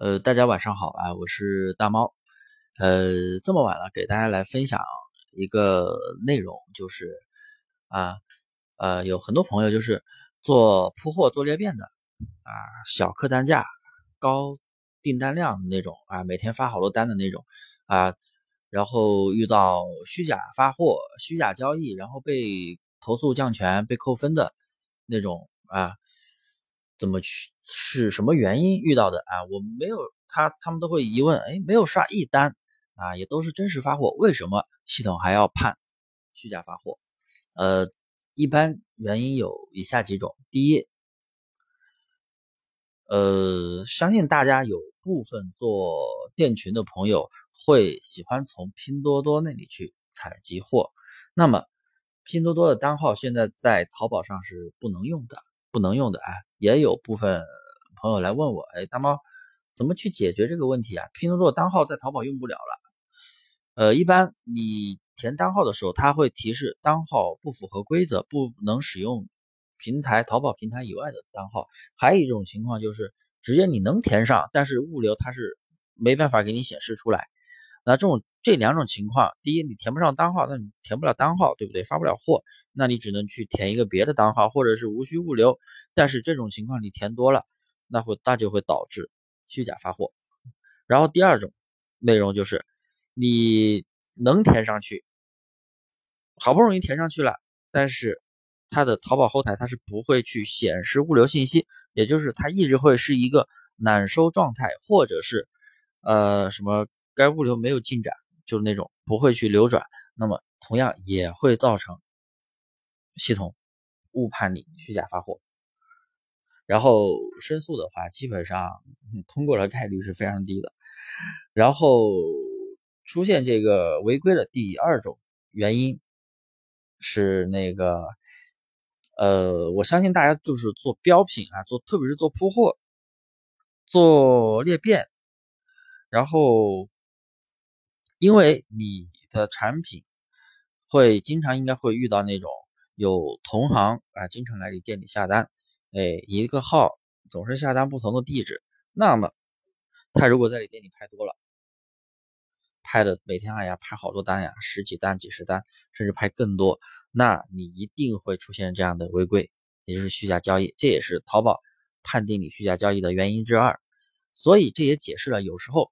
呃，大家晚上好啊，我是大猫。呃，这么晚了，给大家来分享一个内容，就是啊，呃，有很多朋友就是做铺货、做裂变的啊，小客单价、高订单量的那种啊，每天发好多单的那种啊，然后遇到虚假发货、虚假交易，然后被投诉降权、被扣分的那种啊。怎么去是什么原因遇到的啊？我没有他，他们都会疑问，哎，没有刷一单啊，也都是真实发货，为什么系统还要判虚假发货？呃，一般原因有以下几种：第一，呃，相信大家有部分做店群的朋友会喜欢从拼多多那里去采集货，那么拼多多的单号现在在淘宝上是不能用的。不能用的啊，也有部分朋友来问我，哎，大猫怎么去解决这个问题啊？拼多多单号在淘宝用不了了。呃，一般你填单号的时候，它会提示单号不符合规则，不能使用平台淘宝平台以外的单号。还有一种情况就是直接你能填上，但是物流它是没办法给你显示出来。那这种这两种情况，第一，你填不上单号，那你填不了单号，对不对？发不了货，那你只能去填一个别的单号，或者是无需物流。但是这种情况你填多了，那会那就会导致虚假发货。然后第二种内容就是你能填上去，好不容易填上去了，但是它的淘宝后台它是不会去显示物流信息，也就是它一直会是一个揽收状态，或者是呃什么。该物流没有进展，就是那种不会去流转，那么同样也会造成系统误判你虚假发货。然后申诉的话，基本上通过的概率是非常低的。然后出现这个违规的第二种原因是那个，呃，我相信大家就是做标品啊，做特别是做铺货、做裂变，然后。因为你的产品会经常应该会遇到那种有同行啊，经常来你店里下单，哎，一个号总是下单不同的地址，那么他如果在你店里拍多了，拍的每天哎呀拍好多单呀，十几单、几十单，甚至拍更多，那你一定会出现这样的违规，也就是虚假交易，这也是淘宝判定你虚假交易的原因之二。所以这也解释了有时候。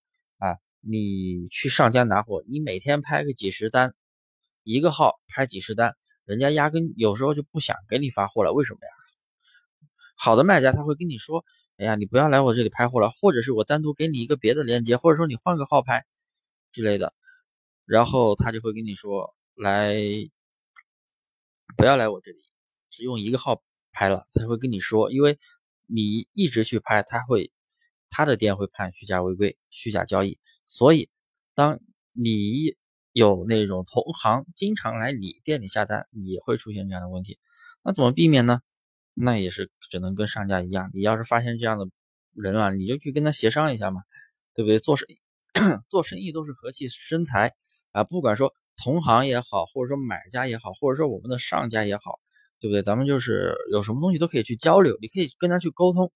你去上家拿货，你每天拍个几十单，一个号拍几十单，人家压根有时候就不想给你发货了。为什么呀？好的卖家他会跟你说：“哎呀，你不要来我这里拍货了，或者是我单独给你一个别的链接，或者说你换个号拍之类的。”然后他就会跟你说：“来，不要来我这里，只用一个号拍了。”他会跟你说，因为你一直去拍，他会他的店会判虚假违规、虚假交易。所以，当你有那种同行经常来你店里下单，也会出现这样的问题。那怎么避免呢？那也是只能跟商家一样，你要是发现这样的人了，你就去跟他协商一下嘛，对不对？做生意，做生意都是和气生财啊，不管说同行也好，或者说买家也好，或者说我们的上家也好，对不对？咱们就是有什么东西都可以去交流，你可以跟他去沟通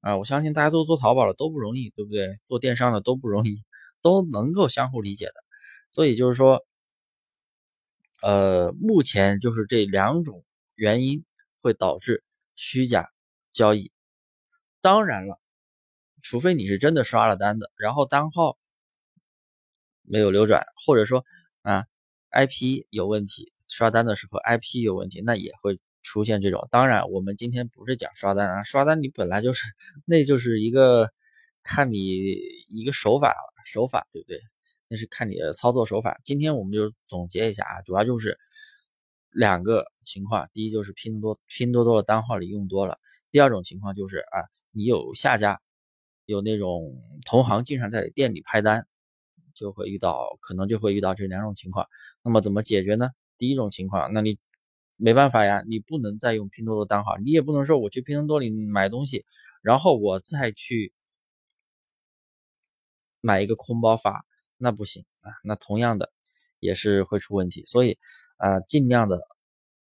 啊。我相信大家都做淘宝了都不容易，对不对？做电商的都不容易。都能够相互理解的，所以就是说，呃，目前就是这两种原因会导致虚假交易。当然了，除非你是真的刷了单的，然后单号没有流转，或者说啊 IP 有问题，刷单的时候 IP 有问题，那也会出现这种。当然，我们今天不是讲刷单啊，刷单你本来就是，那就是一个看你一个手法了。手法对不对？那是看你的操作手法。今天我们就总结一下啊，主要就是两个情况：第一就是拼多拼多多的单号里用多了；第二种情况就是啊，你有下家有那种同行经常在店里拍单，就会遇到可能就会遇到这两种情况。那么怎么解决呢？第一种情况，那你没办法呀，你不能再用拼多多单号，你也不能说我去拼多多里买东西，然后我再去。买一个空包发那不行啊，那同样的也是会出问题，所以啊，尽量的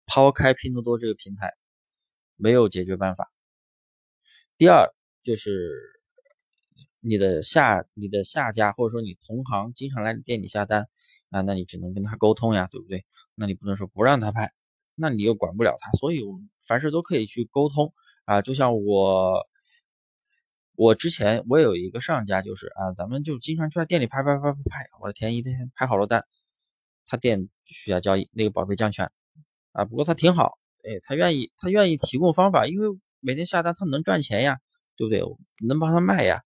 抛开拼多多这个平台，没有解决办法。第二就是你的下你的下家或者说你同行经常来店里下单啊，那你只能跟他沟通呀，对不对？那你不能说不让他拍，那你又管不了他，所以我们凡事都可以去沟通啊。就像我，我之前我有一个上家就是啊，咱们就经常去他店里拍拍拍拍拍，我的天，一天拍好多单，他店需要交易那个宝贝降权啊，不过他挺好，哎，他愿意他愿意提供方法，因为每天下单他能赚钱呀，对不对？能帮他卖呀。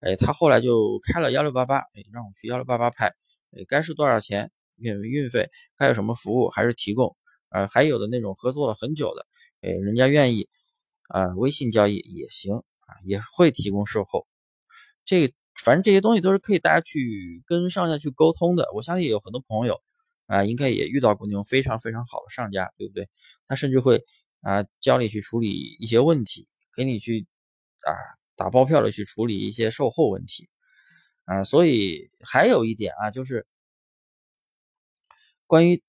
哎，他后来就开了幺六八八，哎，让我去幺六八八拍，哎，该是多少钱运运费，该有什么服务还是提供，呃，还有的那种合作了很久的，哎，人家愿意，啊，微信交易也行啊，也会提供售后，这反正这些东西都是可以大家去跟上家去沟通的。我相信有很多朋友啊，应该也遇到过那种非常非常好的上家，对不对？他甚至会啊教你去处理一些问题，给你去啊。打包票的去处理一些售后问题，啊，所以还有一点啊，就是关于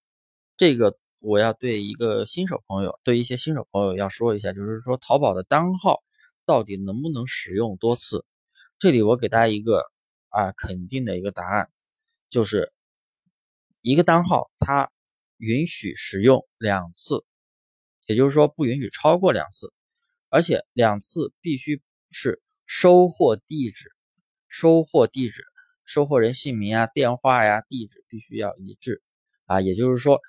这个，我要对一个新手朋友，对一些新手朋友要说一下，就是说淘宝的单号到底能不能使用多次？这里我给大家一个啊肯定的一个答案，就是一个单号它允许使用两次，也就是说不允许超过两次，而且两次必须。是收货地址，收货地址，收货人姓名啊、电话呀、地址必须要一致啊。也就是说，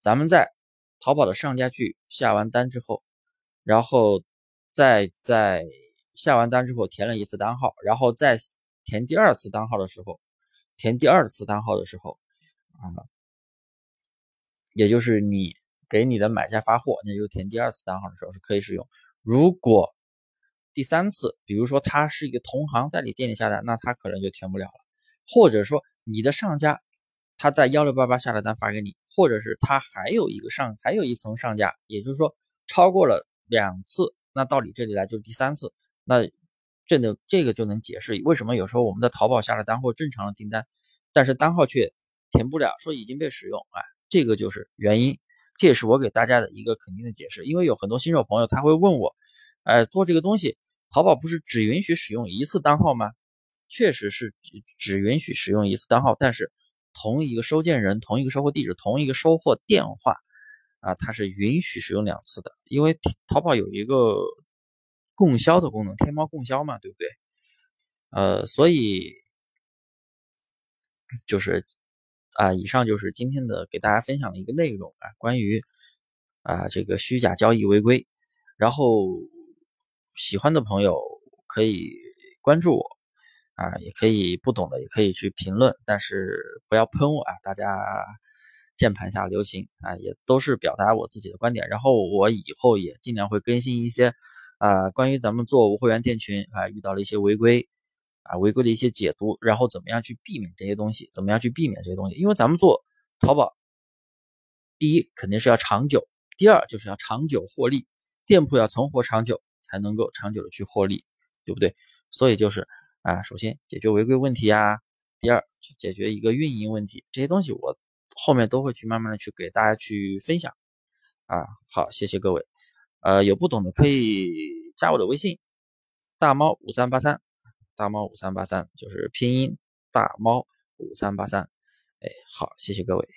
咱们在淘宝的上家去下完单之后，然后在在下完单之后填了一次单号，然后再填第二次单号的时候，填第二次单号的时候啊，也就是你给你的买家发货，那就填第二次单号的时候是可以使用。如果第三次，比如说他是一个同行在你店里下单，那他可能就填不了了。或者说你的上家他在幺六八八下的单发给你，或者是他还有一个上还有一层上家，也就是说超过了两次，那到你这里来就是第三次。那这能这个就能解释为什么有时候我们在淘宝下了单或正常的订单，但是单号却填不了，说已经被使用，哎，这个就是原因。这也是我给大家的一个肯定的解释，因为有很多新手朋友他会问我，哎，做这个东西。淘宝不是只允许使用一次单号吗？确实是只只允许使用一次单号，但是同一个收件人、同一个收货地址、同一个收货电话啊，它是允许使用两次的。因为淘宝有一个供销的功能，天猫供销嘛，对不对？呃，所以就是啊，以上就是今天的给大家分享的一个内容啊，关于啊这个虚假交易违规，然后。喜欢的朋友可以关注我啊，也可以不懂的也可以去评论，但是不要喷我啊！大家键盘下留情啊，也都是表达我自己的观点。然后我以后也尽量会更新一些啊，关于咱们做无会员店群啊，遇到了一些违规啊，违规的一些解读，然后怎么样去避免这些东西，怎么样去避免这些东西？因为咱们做淘宝，第一肯定是要长久，第二就是要长久获利，店铺要存活长久。才能够长久的去获利，对不对？所以就是啊，首先解决违规问题呀，第二去解决一个运营问题，这些东西我后面都会去慢慢的去给大家去分享啊。好，谢谢各位，呃，有不懂的可以加我的微信，大猫五三八三，大猫五三八三就是拼音大猫五三八三，哎，好，谢谢各位。